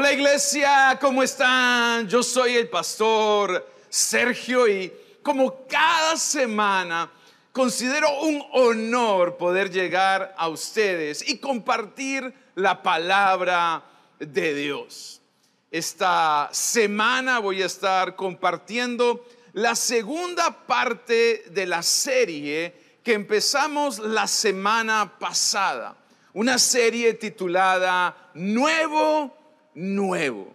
Hola iglesia, ¿cómo están? Yo soy el pastor Sergio y como cada semana considero un honor poder llegar a ustedes y compartir la palabra de Dios. Esta semana voy a estar compartiendo la segunda parte de la serie que empezamos la semana pasada. Una serie titulada Nuevo, Nuevo.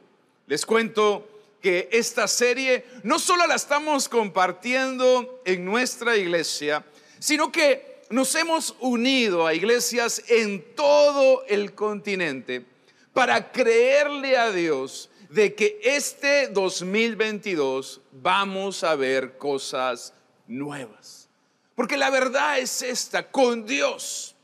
Les cuento que esta serie no solo la estamos compartiendo en nuestra iglesia, sino que nos hemos unido a iglesias en todo el continente para creerle a Dios de que este 2022 vamos a ver cosas nuevas. Porque la verdad es esta, con Dios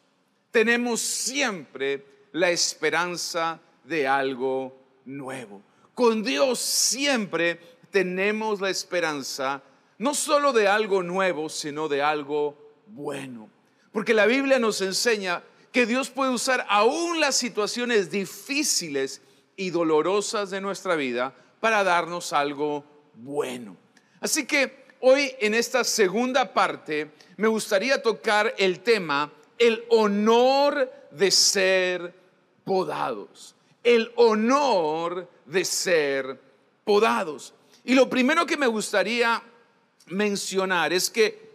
tenemos siempre la esperanza de algo nuevo. Con Dios siempre tenemos la esperanza no solo de algo nuevo, sino de algo bueno. Porque la Biblia nos enseña que Dios puede usar aún las situaciones difíciles y dolorosas de nuestra vida para darnos algo bueno. Así que hoy en esta segunda parte me gustaría tocar el tema, el honor de ser podados. El honor de ser podados. Y lo primero que me gustaría mencionar es que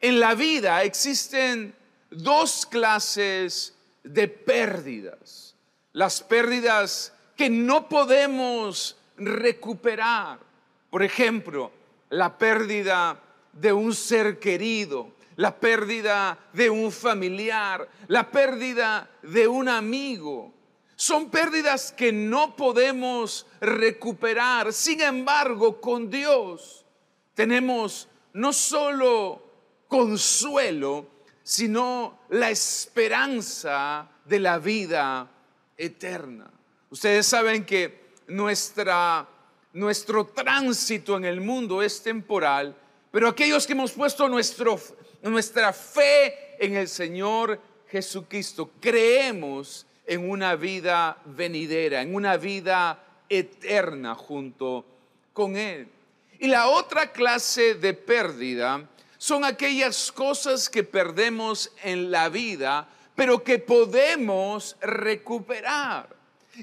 en la vida existen dos clases de pérdidas. Las pérdidas que no podemos recuperar. Por ejemplo, la pérdida de un ser querido, la pérdida de un familiar, la pérdida de un amigo. Son pérdidas que no podemos recuperar. Sin embargo, con Dios tenemos no solo consuelo, sino la esperanza de la vida eterna. Ustedes saben que nuestra, nuestro tránsito en el mundo es temporal, pero aquellos que hemos puesto nuestra fe en el Señor Jesucristo, creemos en una vida venidera, en una vida eterna junto con Él. Y la otra clase de pérdida son aquellas cosas que perdemos en la vida, pero que podemos recuperar.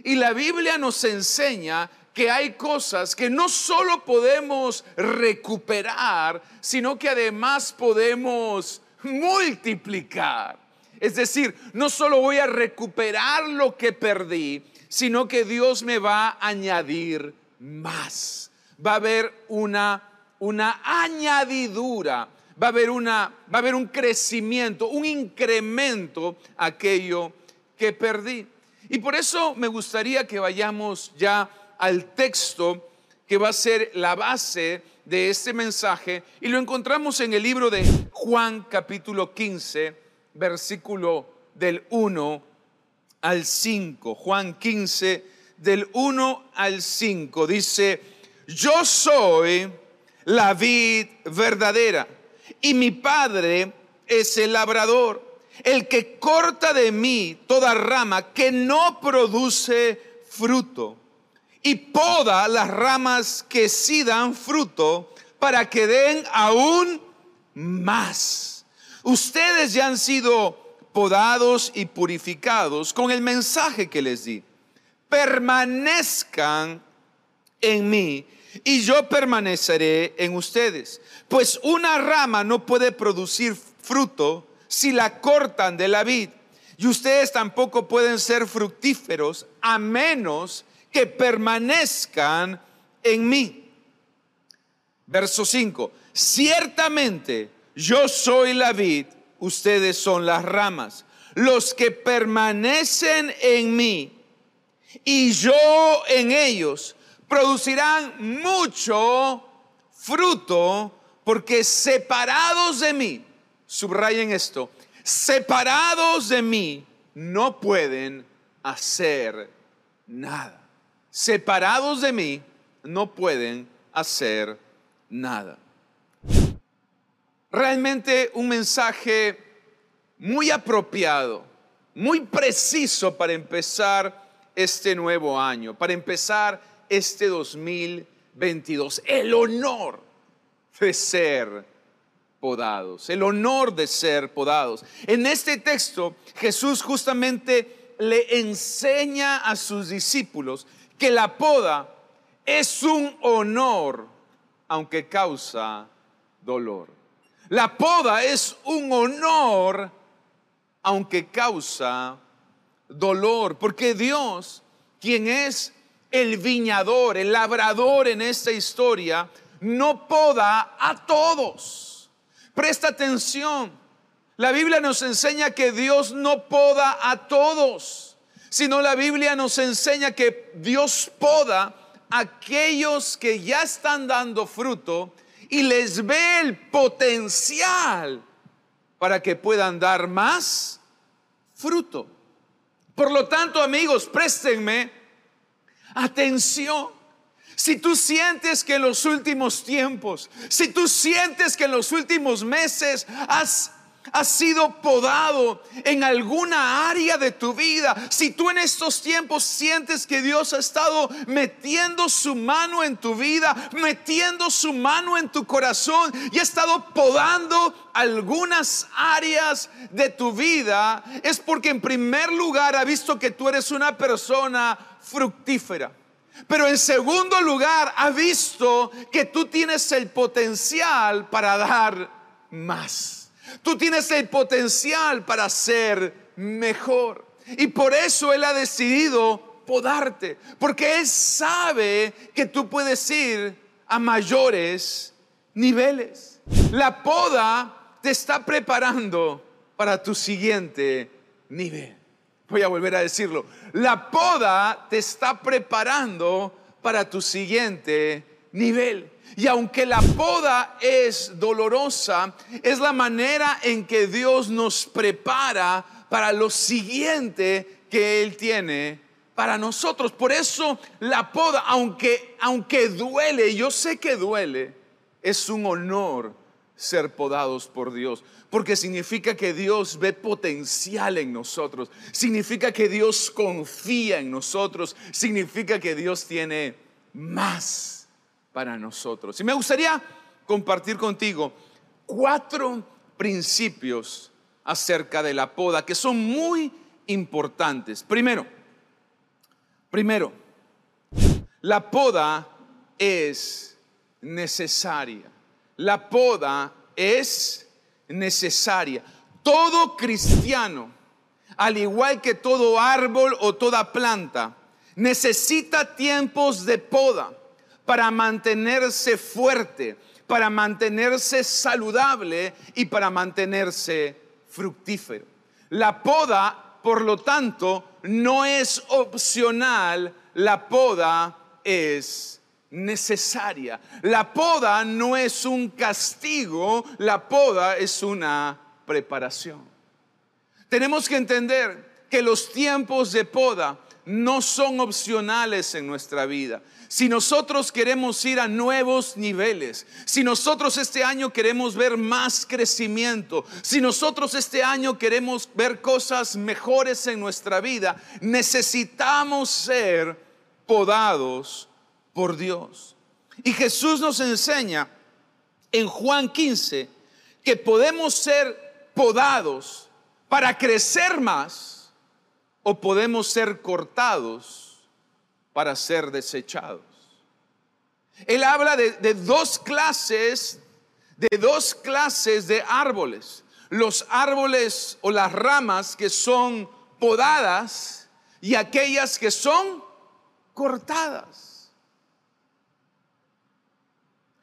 Y la Biblia nos enseña que hay cosas que no solo podemos recuperar, sino que además podemos multiplicar. Es decir, no solo voy a recuperar lo que perdí, sino que Dios me va a añadir más. Va a haber una, una añadidura, va a haber, una, va a haber un crecimiento, un incremento aquello que perdí. Y por eso me gustaría que vayamos ya al texto que va a ser la base de este mensaje y lo encontramos en el libro de Juan capítulo 15, versículo del 1 al 5. Juan 15, del 1 al 5, dice, yo soy la vid verdadera y mi padre es el labrador el que corta de mí toda rama que no produce fruto y poda las ramas que sí dan fruto para que den aún más. Ustedes ya han sido podados y purificados con el mensaje que les di. Permanezcan en mí y yo permaneceré en ustedes. Pues una rama no puede producir fruto si la cortan de la vid. Y ustedes tampoco pueden ser fructíferos a menos que permanezcan en mí. Verso 5. Ciertamente yo soy la vid, ustedes son las ramas. Los que permanecen en mí y yo en ellos producirán mucho fruto porque separados de mí subrayen esto, separados de mí no pueden hacer nada. Separados de mí no pueden hacer nada. Realmente un mensaje muy apropiado, muy preciso para empezar este nuevo año, para empezar este 2022. El honor de ser podados, el honor de ser podados. En este texto Jesús justamente le enseña a sus discípulos que la poda es un honor, aunque causa dolor. La poda es un honor, aunque causa dolor, porque Dios, quien es el viñador, el labrador en esta historia, no poda a todos. Presta atención. La Biblia nos enseña que Dios no poda a todos, sino la Biblia nos enseña que Dios poda a aquellos que ya están dando fruto y les ve el potencial para que puedan dar más fruto. Por lo tanto, amigos, préstenme atención. Si tú sientes que en los últimos tiempos, si tú sientes que en los últimos meses has has sido podado en alguna área de tu vida, si tú en estos tiempos sientes que Dios ha estado metiendo su mano en tu vida, metiendo su mano en tu corazón y ha estado podando algunas áreas de tu vida, es porque en primer lugar ha visto que tú eres una persona fructífera. Pero en segundo lugar, ha visto que tú tienes el potencial para dar más. Tú tienes el potencial para ser mejor. Y por eso Él ha decidido podarte. Porque Él sabe que tú puedes ir a mayores niveles. La poda te está preparando para tu siguiente nivel. Voy a volver a decirlo. La poda te está preparando para tu siguiente nivel. Y aunque la poda es dolorosa, es la manera en que Dios nos prepara para lo siguiente que Él tiene para nosotros. Por eso la poda, aunque, aunque duele, yo sé que duele, es un honor ser podados por Dios porque significa que Dios ve potencial en nosotros, significa que Dios confía en nosotros, significa que Dios tiene más para nosotros. Y me gustaría compartir contigo cuatro principios acerca de la poda que son muy importantes. Primero, primero, la poda es necesaria. La poda es necesaria. Todo cristiano, al igual que todo árbol o toda planta, necesita tiempos de poda para mantenerse fuerte, para mantenerse saludable y para mantenerse fructífero. La poda, por lo tanto, no es opcional, la poda es necesaria. La poda no es un castigo, la poda es una preparación. Tenemos que entender que los tiempos de poda no son opcionales en nuestra vida. Si nosotros queremos ir a nuevos niveles, si nosotros este año queremos ver más crecimiento, si nosotros este año queremos ver cosas mejores en nuestra vida, necesitamos ser podados por Dios. Y Jesús nos enseña en Juan 15 que podemos ser podados para crecer más o podemos ser cortados para ser desechados. Él habla de, de dos clases, de dos clases de árboles. Los árboles o las ramas que son podadas y aquellas que son cortadas.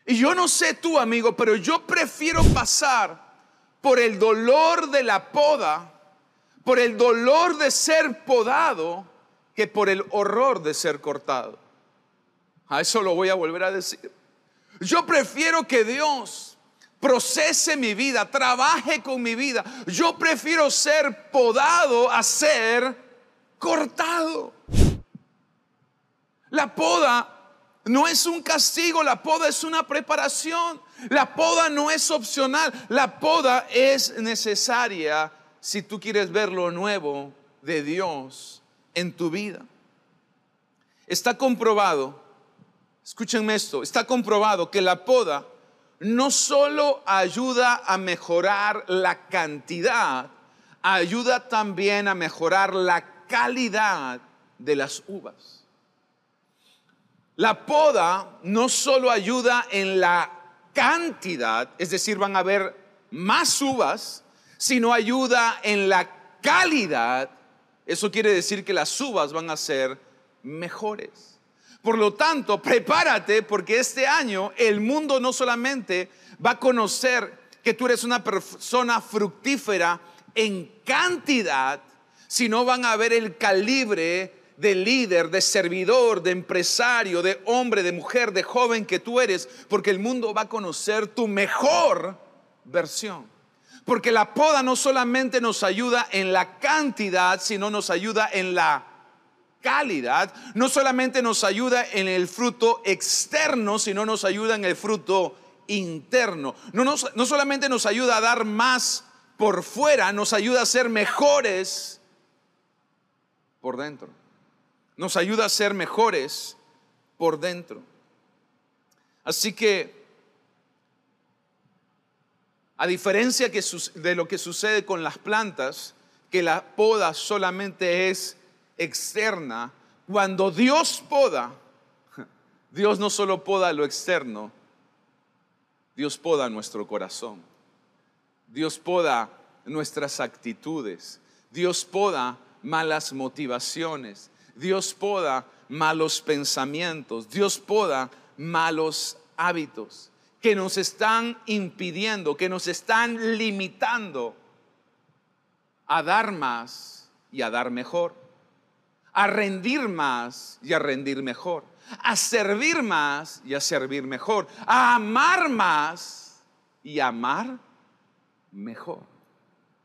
Y yo no sé tú, amigo, pero yo prefiero pasar por el dolor de la poda, por el dolor de ser podado, que por el horror de ser cortado. A eso lo voy a volver a decir. Yo prefiero que Dios procese mi vida, trabaje con mi vida. Yo prefiero ser podado a ser cortado. La poda no es un castigo, la poda es una preparación. La poda no es opcional, la poda es necesaria si tú quieres ver lo nuevo de Dios en tu vida. Está comprobado, escúchenme esto, está comprobado que la poda no solo ayuda a mejorar la cantidad, ayuda también a mejorar la calidad de las uvas. La poda no solo ayuda en la cantidad, es decir, van a haber más uvas, sino ayuda en la calidad. Eso quiere decir que las uvas van a ser mejores. Por lo tanto, prepárate porque este año el mundo no solamente va a conocer que tú eres una persona fructífera en cantidad, sino van a ver el calibre de líder, de servidor, de empresario, de hombre, de mujer, de joven que tú eres, porque el mundo va a conocer tu mejor versión. Porque la poda no solamente nos ayuda en la cantidad, sino nos ayuda en la calidad. No solamente nos ayuda en el fruto externo, sino nos ayuda en el fruto interno. No, no solamente nos ayuda a dar más por fuera, nos ayuda a ser mejores por dentro. Nos ayuda a ser mejores por dentro. Así que a diferencia de lo que sucede con las plantas, que la poda solamente es externa, cuando Dios poda, Dios no solo poda lo externo, Dios poda nuestro corazón. Dios poda nuestras actitudes. Dios poda malas motivaciones. Dios poda malos pensamientos. Dios poda malos hábitos que nos están impidiendo, que nos están limitando a dar más y a dar mejor, a rendir más y a rendir mejor, a servir más y a servir mejor, a amar más y amar mejor.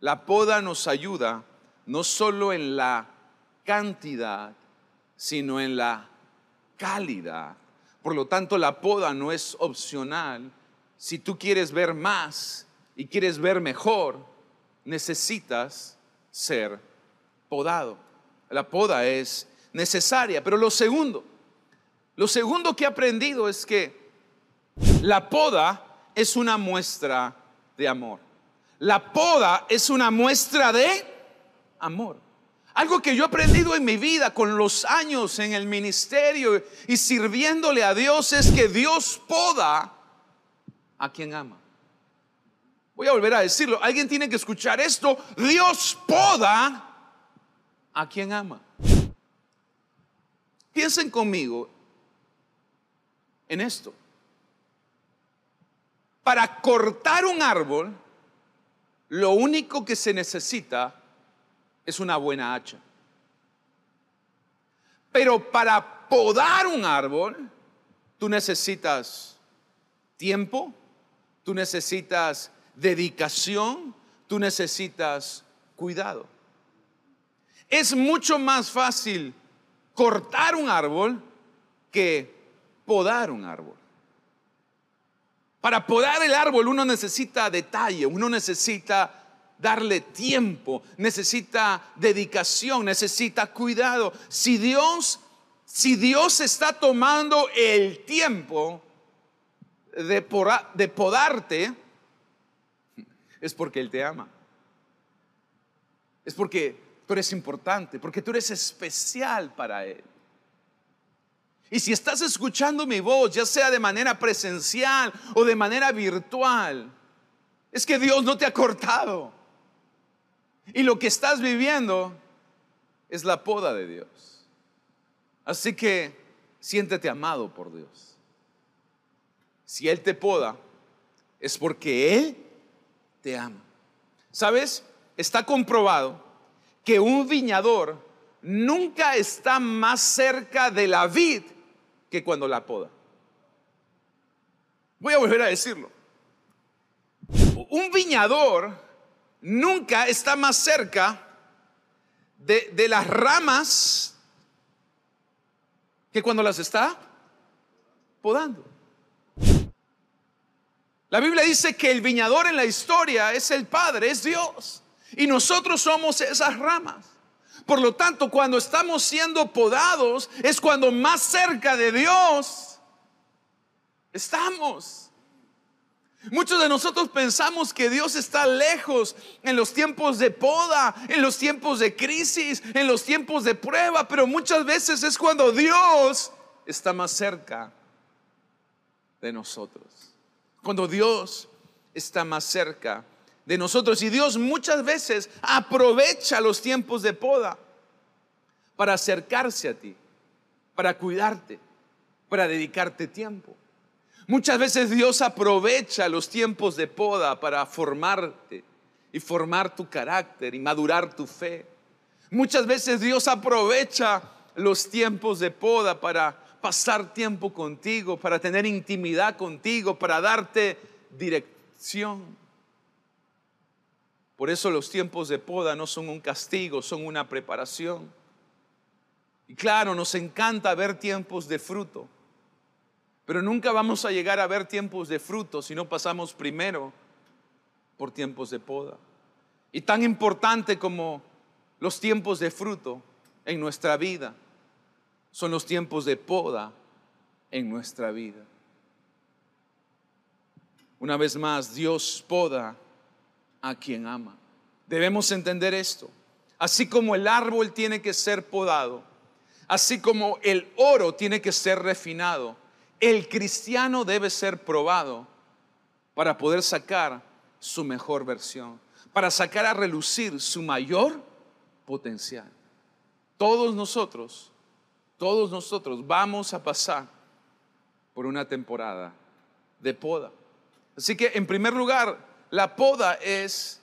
La poda nos ayuda no solo en la cantidad, sino en la calidad por lo tanto, la poda no es opcional. Si tú quieres ver más y quieres ver mejor, necesitas ser podado. La poda es necesaria. Pero lo segundo, lo segundo que he aprendido es que la poda es una muestra de amor. La poda es una muestra de amor. Algo que yo he aprendido en mi vida con los años en el ministerio y sirviéndole a Dios es que Dios poda a quien ama. Voy a volver a decirlo. Alguien tiene que escuchar esto. Dios poda a quien ama. Piensen conmigo en esto. Para cortar un árbol, lo único que se necesita es una buena hacha. Pero para podar un árbol, tú necesitas tiempo, tú necesitas dedicación, tú necesitas cuidado. Es mucho más fácil cortar un árbol que podar un árbol. Para podar el árbol uno necesita detalle, uno necesita darle tiempo, necesita dedicación, necesita cuidado. Si Dios, si Dios está tomando el tiempo de, de podarte, es porque Él te ama. Es porque tú eres importante, porque tú eres especial para Él. Y si estás escuchando mi voz, ya sea de manera presencial o de manera virtual, es que Dios no te ha cortado. Y lo que estás viviendo es la poda de Dios. Así que siéntete amado por Dios. Si Él te poda, es porque Él te ama. ¿Sabes? Está comprobado que un viñador nunca está más cerca de la vid que cuando la poda. Voy a volver a decirlo. Un viñador nunca está más cerca de, las ramas que cuando las está podando. La Biblia dice que el viñador en la historia es el Padre, es Dios. Y nosotros somos esas ramas. Por lo tanto, cuando estamos siendo podados es cuando más cerca de Dios estamos. Muchos de nosotros pensamos que Dios está lejos en los tiempos de poda, en los tiempos de crisis, en los tiempos de prueba, pero muchas veces es cuando Dios está más cerca de nosotros. Cuando Dios está más cerca de nosotros. Y Dios muchas veces aprovecha los tiempos de poda para acercarse a ti, para cuidarte, para dedicarte tiempo. Muchas veces Dios aprovecha los tiempos de poda para formarte y formar tu carácter y madurar tu fe. Muchas veces Dios aprovecha los tiempos de poda para pasar tiempo contigo, para tener intimidad contigo, para darte dirección. Por eso los tiempos de poda no son un castigo, son una preparación. Y claro, nos encanta ver tiempos de fruto. Pero nunca vamos a llegar a ver tiempos de fruto si no pasamos primero por tiempos de poda. Y tan importante como los tiempos de fruto en nuestra vida son los tiempos de poda en nuestra vida. Una vez más, Dios poda a quien ama. Debemos entender esto. Así como el árbol tiene que ser podado, así como el oro tiene que ser refinado, el cristiano debe ser probado para poder sacar su mejor versión, para sacar a relucir su mayor potencial. Todos nosotros, todos nosotros vamos a pasar por una temporada de poda. Así que en primer lugar, la poda es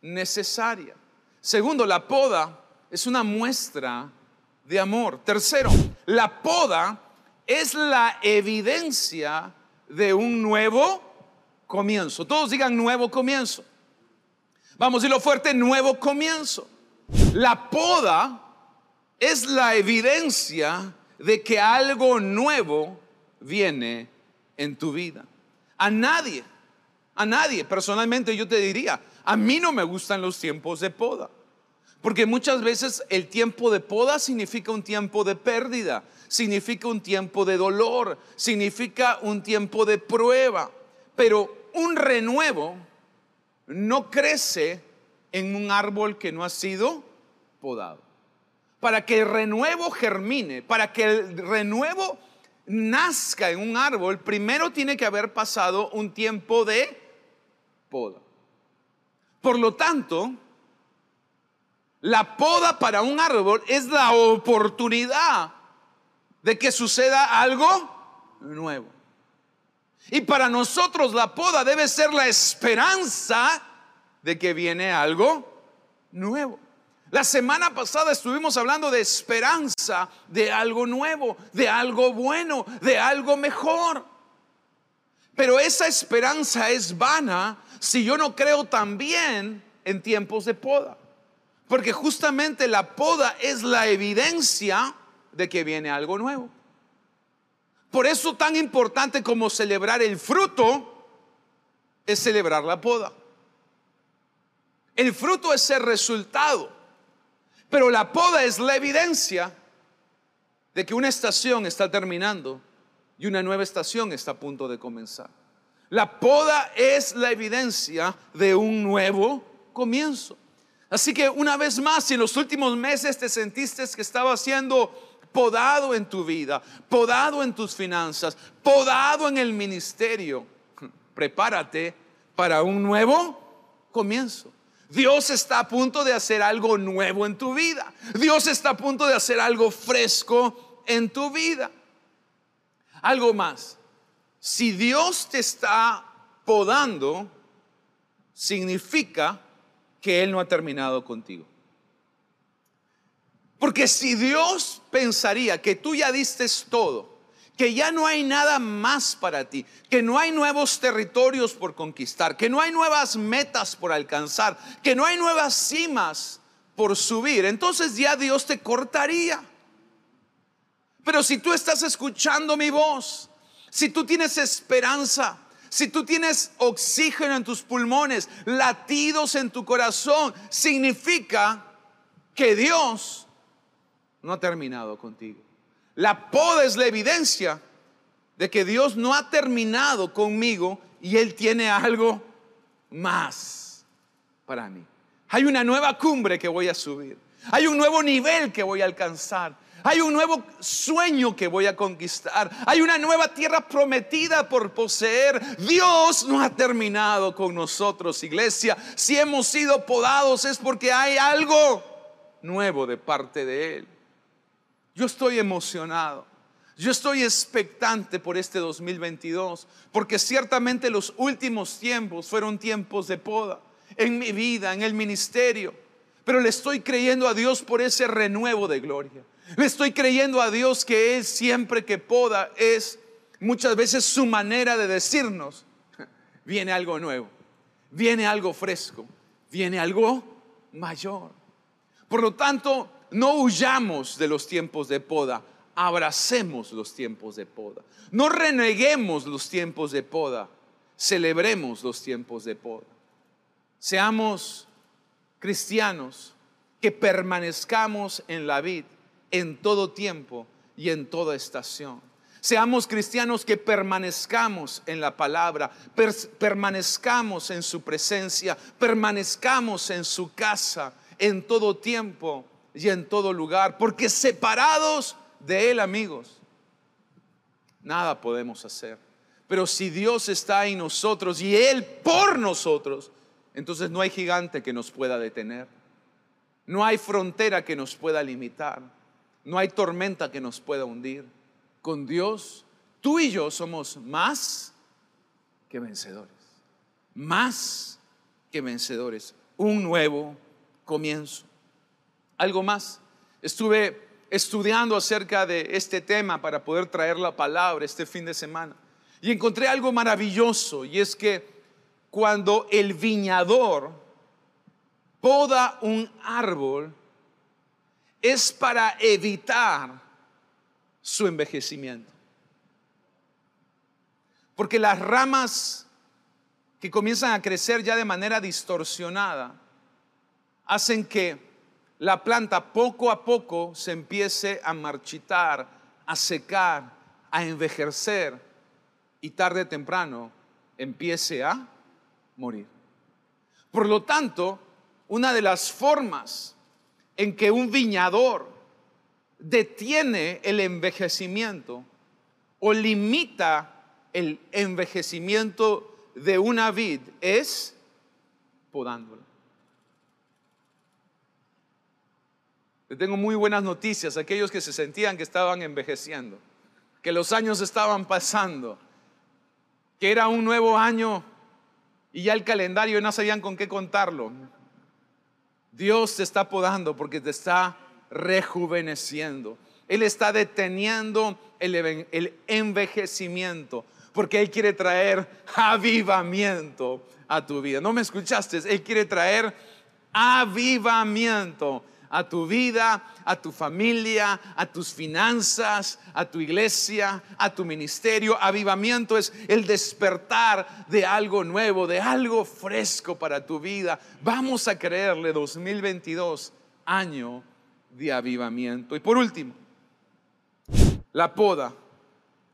necesaria. Segundo, la poda es una muestra de amor. Tercero, la poda es la evidencia de un nuevo comienzo. Todos digan nuevo comienzo. Vamos a decirlo fuerte, nuevo comienzo. La poda es la evidencia de que algo nuevo viene en tu vida. A nadie, a nadie, personalmente yo te diría, a mí no me gustan los tiempos de poda. Porque muchas veces el tiempo de poda significa un tiempo de pérdida, significa un tiempo de dolor, significa un tiempo de prueba. Pero un renuevo no crece en un árbol que no ha sido podado. Para que el renuevo germine, para que el renuevo nazca en un árbol, primero tiene que haber pasado un tiempo de poda. Por lo tanto, la poda para un árbol es la oportunidad de que suceda algo nuevo. Y para nosotros la poda debe ser la esperanza de que viene algo nuevo. La semana pasada estuvimos hablando de esperanza, de algo nuevo, de algo bueno, de algo mejor. Pero esa esperanza es vana si yo no creo también en tiempos de poda. Porque justamente la poda es la evidencia de que viene algo nuevo. Por eso tan importante como celebrar el fruto es celebrar la poda. El fruto es el resultado, pero la poda es la evidencia de que una estación está terminando y una nueva estación está a punto de comenzar. La poda es la evidencia de un nuevo comienzo. Así que una vez más, si en los últimos meses te sentiste que estaba siendo podado en tu vida, podado en tus finanzas, podado en el ministerio. Prepárate para un nuevo comienzo. Dios está a punto de hacer algo nuevo en tu vida. Dios está a punto de hacer algo fresco en tu vida. Algo más. Si Dios te está podando, significa que Él no ha terminado contigo. Porque si Dios pensaría que tú ya diste todo, que ya no hay nada más para ti, que no hay nuevos territorios por conquistar, que no hay nuevas metas por alcanzar, que no hay nuevas cimas por subir, entonces ya Dios te cortaría. Pero si tú estás escuchando mi voz, si tú tienes esperanza, si tú tienes oxígeno en tus pulmones, latidos en tu corazón, significa que Dios no ha terminado contigo. La poda es la evidencia de que Dios no ha terminado conmigo y Él tiene algo más para mí. Hay una nueva cumbre que voy a subir. Hay un nuevo nivel que voy a alcanzar. Hay un nuevo sueño que voy a conquistar. Hay una nueva tierra prometida por poseer. Dios no ha terminado con nosotros, iglesia. Si hemos sido podados es porque hay algo nuevo de parte de Él. Yo estoy emocionado. Yo estoy expectante por este 2022, porque ciertamente los últimos tiempos fueron tiempos de poda en mi vida, en el ministerio. Pero le estoy creyendo a Dios por ese renuevo de gloria. Le estoy creyendo a Dios que Él siempre que poda es muchas veces su manera de decirnos, viene algo nuevo, viene algo fresco, viene algo mayor. Por lo tanto, no huyamos de los tiempos de poda, abracemos los tiempos de poda. No reneguemos los tiempos de poda, celebremos los tiempos de poda. Seamos cristianos que permanezcamos en la vid en todo tiempo y en toda estación. Seamos cristianos que permanezcamos en la palabra, permanezcamos en su presencia, permanezcamos en su casa en todo tiempo y en todo lugar, porque separados de Él, amigos, nada podemos hacer. Pero si Dios está en nosotros y Él por nosotros, entonces no hay gigante que nos pueda detener. No hay frontera que nos pueda limitar. No hay tormenta que nos pueda hundir. Con Dios, tú y yo somos más que vencedores. Más que vencedores. Un nuevo comienzo. Algo más. Estuve estudiando acerca de este tema para poder traer la palabra este fin de semana. Y encontré algo maravilloso y es que cuando el viñador poda un árbol es para evitar su envejecimiento. Porque las ramas que comienzan a crecer ya de manera distorsionada hacen que la planta poco a poco se empiece a marchitar, a secar, a envejecer y tarde o temprano empiece a morir. Por lo tanto, una de las formas en que un viñador detiene el envejecimiento o limita el envejecimiento de una vid es podándola. Le tengo muy buenas noticias a aquellos que se sentían que estaban envejeciendo, que los años estaban pasando, que era un nuevo año y ya el calendario no sabían con qué contarlo. Dios te está podando porque te está rejuveneciendo. Él está deteniendo el envejecimiento porque Él quiere traer avivamiento a tu vida. ¿No me escuchaste? Él quiere traer avivamiento a tu vida, a tu familia, a tus finanzas, a tu iglesia, a tu ministerio. Avivamiento es el despertar de algo nuevo, de algo fresco para tu vida. Vamos a creerle 2022, año de avivamiento. Y por último, la poda.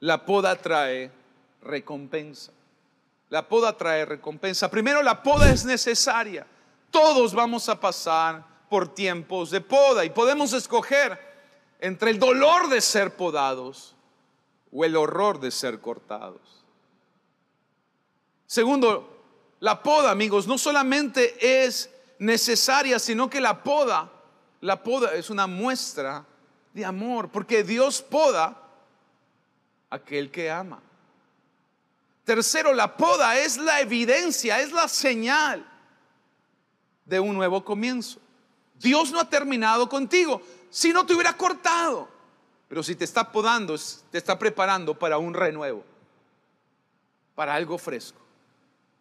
La poda trae recompensa. La poda trae recompensa. Primero, la poda es necesaria. Todos vamos a pasar por tiempos de poda y podemos escoger entre el dolor de ser podados o el horror de ser cortados. Segundo, la poda, amigos, no solamente es necesaria, sino que la poda, la poda es una muestra de amor, porque Dios poda aquel que ama. Tercero, la poda es la evidencia, es la señal de un nuevo comienzo. Dios no ha terminado contigo. Si no te hubiera cortado. Pero si te está podando, te está preparando para un renuevo, para algo fresco.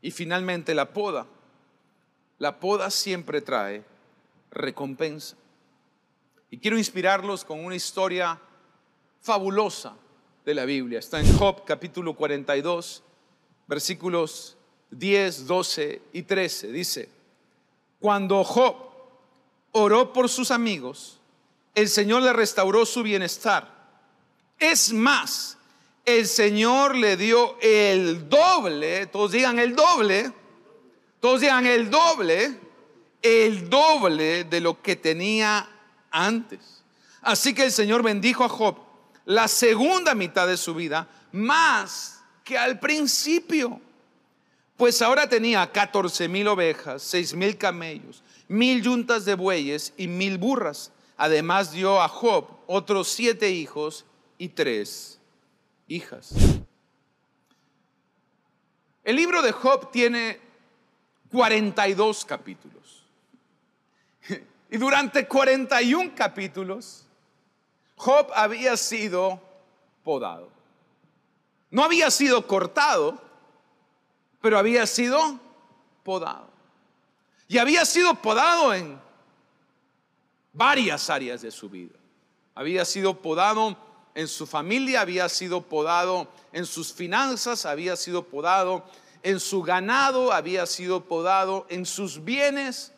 Y finalmente la poda. La poda siempre trae recompensa. Y quiero inspirarlos con una historia fabulosa de la Biblia. Está en Job capítulo 42, versículos 10, 12 y 13. Dice, cuando Job oró por sus amigos, el Señor le restauró su bienestar. Es más, el Señor le dio el doble, todos digan el doble, todos digan el doble, el doble de lo que tenía antes. Así que el Señor bendijo a Job la segunda mitad de su vida más que al principio. Pues ahora tenía 14 mil ovejas, 6 mil camellos, mil yuntas de bueyes y mil burras. Además dio a Job otros siete hijos y tres hijas. El libro de Job tiene 42 capítulos. Y durante 41 capítulos, Job había sido podado. No había sido cortado, pero había sido podado. Y había sido podado en varias áreas de su vida. Había sido podado en su familia, había sido podado en sus finanzas, había sido podado en su ganado, había sido podado en sus bienes.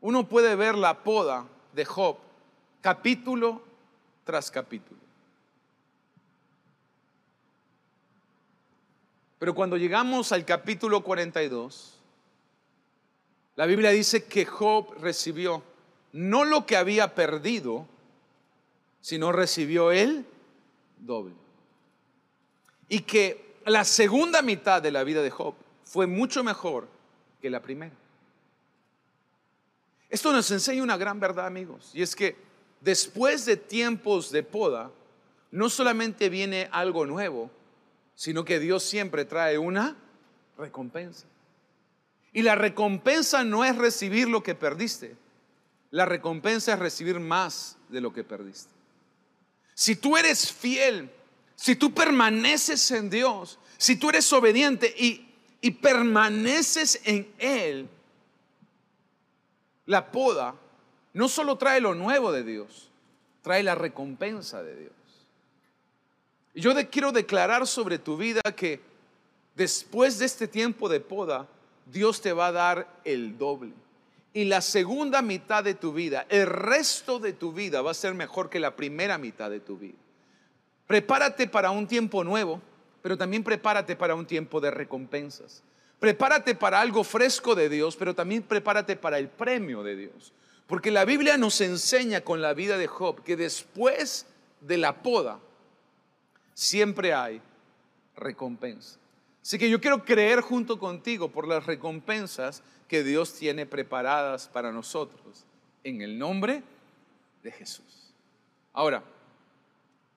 Uno puede ver la poda de Job capítulo tras capítulo. Pero cuando llegamos al capítulo 42, la Biblia dice que Job recibió no lo que había perdido, sino recibió el doble. Y que la segunda mitad de la vida de Job fue mucho mejor que la primera. Esto nos enseña una gran verdad, amigos, y es que después de tiempos de poda, no solamente viene algo nuevo, sino que Dios siempre trae una recompensa. Y la recompensa no es recibir lo que perdiste. La recompensa es recibir más de lo que perdiste. Si tú eres fiel, si tú permaneces en Dios, si tú eres obediente y, y permaneces en Él, la poda no solo trae lo nuevo de Dios, trae la recompensa de Dios. Yo quiero declarar sobre tu vida que después de este tiempo de poda, Dios te va a dar el doble. Y la segunda mitad de tu vida, el resto de tu vida va a ser mejor que la primera mitad de tu vida. Prepárate para un tiempo nuevo, pero también prepárate para un tiempo de recompensas. Prepárate para algo fresco de Dios, pero también prepárate para el premio de Dios. Porque la Biblia nos enseña con la vida de Job que después de la poda siempre hay recompensa. Así que yo quiero creer junto contigo por las recompensas que Dios tiene preparadas para nosotros en el nombre de Jesús. Ahora,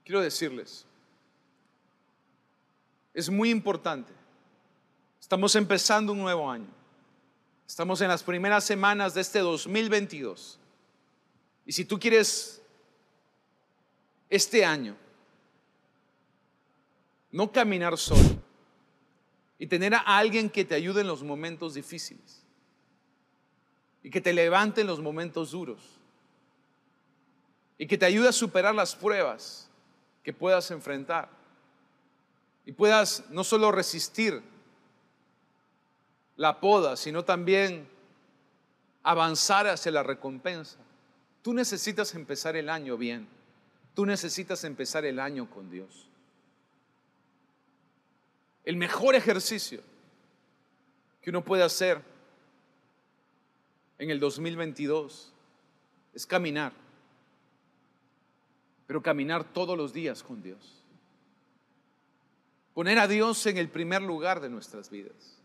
quiero decirles, es muy importante. Estamos empezando un nuevo año. Estamos en las primeras semanas de este 2022. Y si tú quieres este año no caminar solo, y tener a alguien que te ayude en los momentos difíciles y que te levante en los momentos duros y que te ayude a superar las pruebas que puedas enfrentar y puedas no solo resistir la poda, sino también avanzar hacia la recompensa. Tú necesitas empezar el año bien. Tú necesitas empezar el año con Dios. El mejor ejercicio que uno puede hacer en el 2022 es caminar, pero caminar todos los días con Dios. Poner a Dios en el primer lugar de nuestras vidas.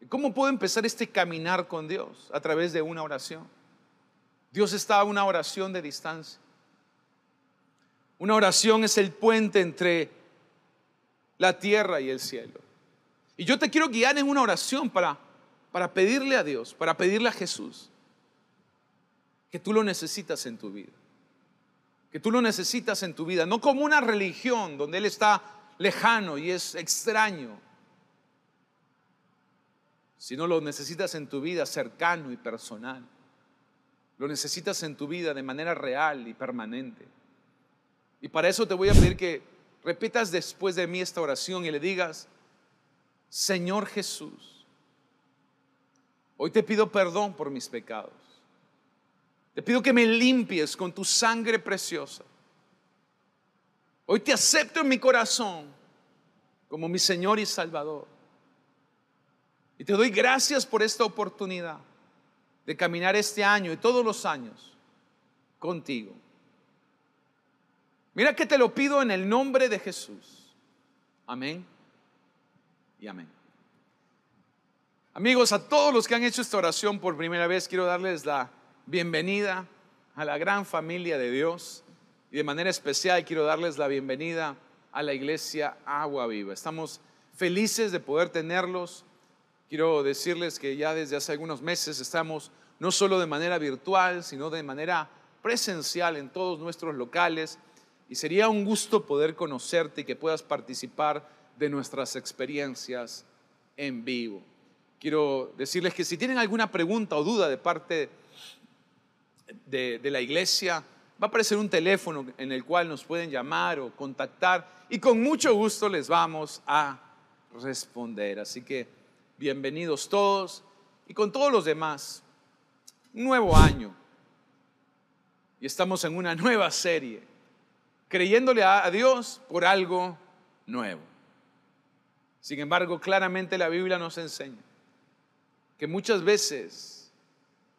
¿Y cómo puedo empezar este caminar con Dios? A través de una oración. Dios está a una oración de distancia. Una oración es el puente entre la tierra y el cielo. Y yo te quiero guiar en una oración para, para pedirle a Dios, para pedirle a Jesús, que tú lo necesitas en tu vida. Que tú lo necesitas en tu vida, no como una religión donde Él está lejano y es extraño, sino lo necesitas en tu vida cercano y personal. Lo necesitas en tu vida de manera real y permanente. Y para eso te voy a pedir que repitas después de mí esta oración y le digas, Señor Jesús, Hoy te pido perdón por mis pecados. Te pido que me limpies con tu sangre preciosa. Hoy te acepto en mi corazón como mi Señor y Salvador. Y te doy gracias por esta oportunidad de caminar este año y todos los años contigo. Mira que te lo pido en el nombre de Jesús. Amén y amén. Amigos, a todos los que han hecho esta oración por primera vez, quiero darles la bienvenida a la gran familia de Dios y de manera especial quiero darles la bienvenida a la iglesia Agua Viva. Estamos felices de poder tenerlos. Quiero decirles que ya desde hace algunos meses estamos no solo de manera virtual, sino de manera presencial en todos nuestros locales y sería un gusto poder conocerte y que puedas participar de nuestras experiencias en vivo quiero decirles que si tienen alguna pregunta o duda de parte de, la iglesia, va a aparecer un teléfono en el cual nos pueden llamar o contactar y con mucho gusto les vamos a responder. Así que bienvenidos todos y con todos los demás. nuevo año y estamos en una nueva serie, creyéndole a Dios por algo nuevo. Sin embargo, claramente la Biblia nos enseña que muchas veces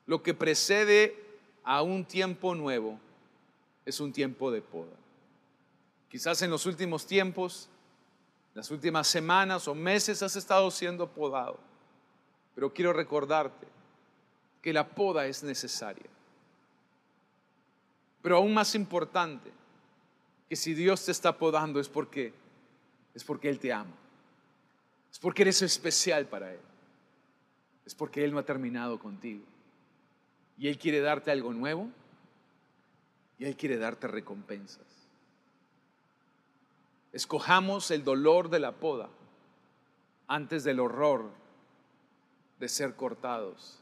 lo que precede a un tiempo nuevo es un tiempo de poda. Quizás en los últimos tiempos, las últimas semanas o meses has estado siendo podado, pero quiero recordarte que la poda es necesaria. Pero aún más importante, que si Dios te está podando es porque es porque él te ama. Es porque eres especial para él es porque Él no ha terminado contigo. Y Él quiere darte algo nuevo y Él quiere darte recompensas. Escojamos el dolor de la poda antes del horror de ser cortados.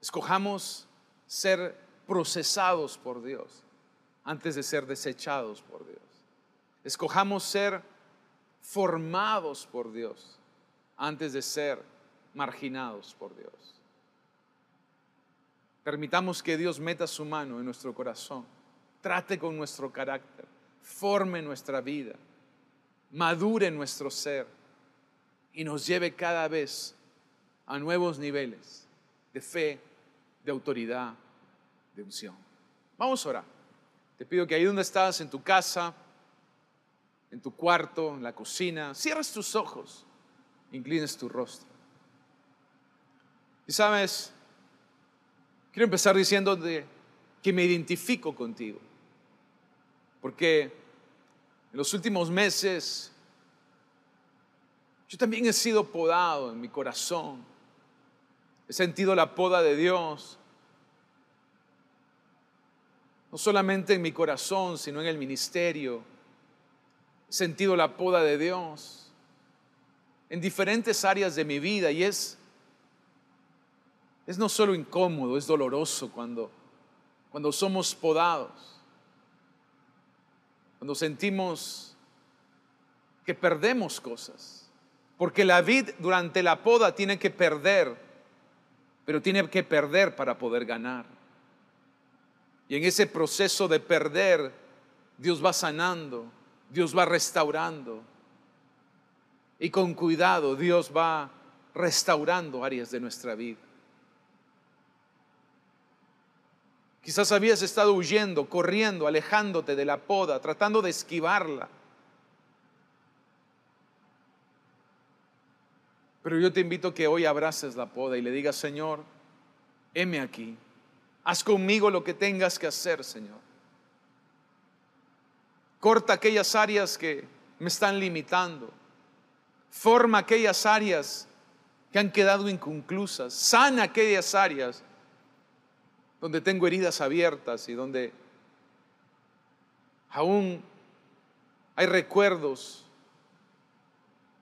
Escojamos ser procesados por Dios antes de ser desechados por Dios. Escojamos ser formados por Dios antes de ser marginados por Dios. Permitamos que Dios meta su mano en nuestro corazón, trate con nuestro carácter, forme nuestra vida, madure nuestro ser y nos lleve cada vez a nuevos niveles de fe, de autoridad, de unción. Vamos a orar. Te pido que ahí donde estás, en tu casa, en tu cuarto, en la cocina, cierres tus ojos, inclines tu rostro. Y sabes, quiero empezar diciendo que me identifico contigo, porque en los últimos meses yo también he sido podado en mi corazón, he sentido la poda de Dios, no solamente en mi corazón, sino en el ministerio, he sentido la poda de Dios en diferentes áreas de mi vida y es es no solo incómodo, es doloroso cuando, cuando somos podados, cuando sentimos que perdemos cosas. Porque la vid durante la poda tiene que perder, pero tiene que perder para poder ganar. Y en ese proceso de perder, Dios va sanando, Dios va restaurando. Y con cuidado Dios va restaurando áreas de nuestra vida. Quizás habías estado huyendo, corriendo, alejándote de la poda, tratando de esquivarla. Pero yo te invito a que hoy abraces la poda y le digas, Señor, heme aquí. Haz conmigo lo que tengas que hacer, Señor. Corta aquellas áreas que me están limitando. Forma aquellas áreas que han quedado inconclusas. Sana aquellas áreas donde tengo heridas abiertas y donde aún hay recuerdos,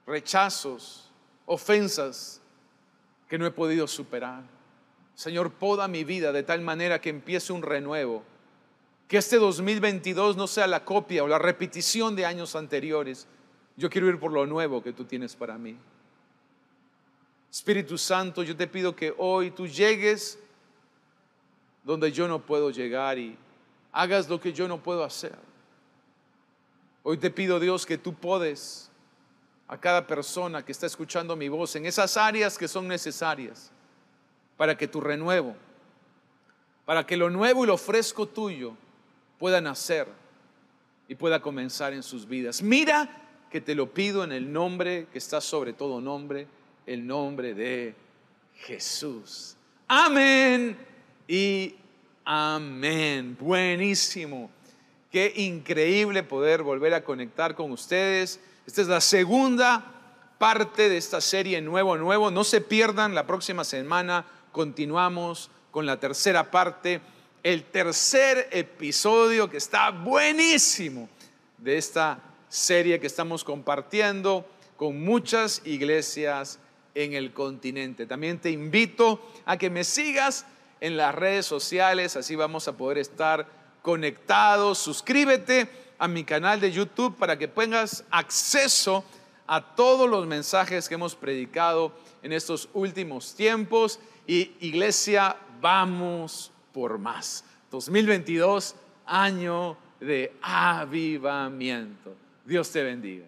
rechazos, ofensas que no he podido superar. Señor, poda mi vida de tal manera que empiece un renuevo. Que este 2022 no sea la copia o la repetición de años anteriores. Yo quiero ir por lo nuevo que tú tienes para mí. Espíritu Santo, yo te pido que hoy tú llegues donde yo no puedo llegar y hagas lo que yo no puedo hacer. Hoy te pido, Dios, que tú podes a cada persona que está escuchando mi voz en esas áreas que son necesarias para que tu renuevo, para que lo nuevo y lo fresco tuyo pueda nacer y pueda comenzar en sus vidas. Mira que te lo pido en el nombre que está sobre todo nombre, el nombre de Jesús. Amén y amén. Buenísimo. Qué increíble poder volver a conectar con ustedes. Esta es la segunda parte de esta serie Nuevo Nuevo. No se pierdan, la próxima semana continuamos con la tercera parte, el tercer episodio que está buenísimo de esta serie que estamos compartiendo con muchas iglesias en el continente. También te invito a que me sigas en las redes sociales, así vamos a poder estar conectados. Suscríbete a mi canal de YouTube para que tengas acceso a todos los mensajes que hemos predicado en estos últimos tiempos. Y iglesia, vamos por más. 2022, año de avivamiento. Dios te bendiga.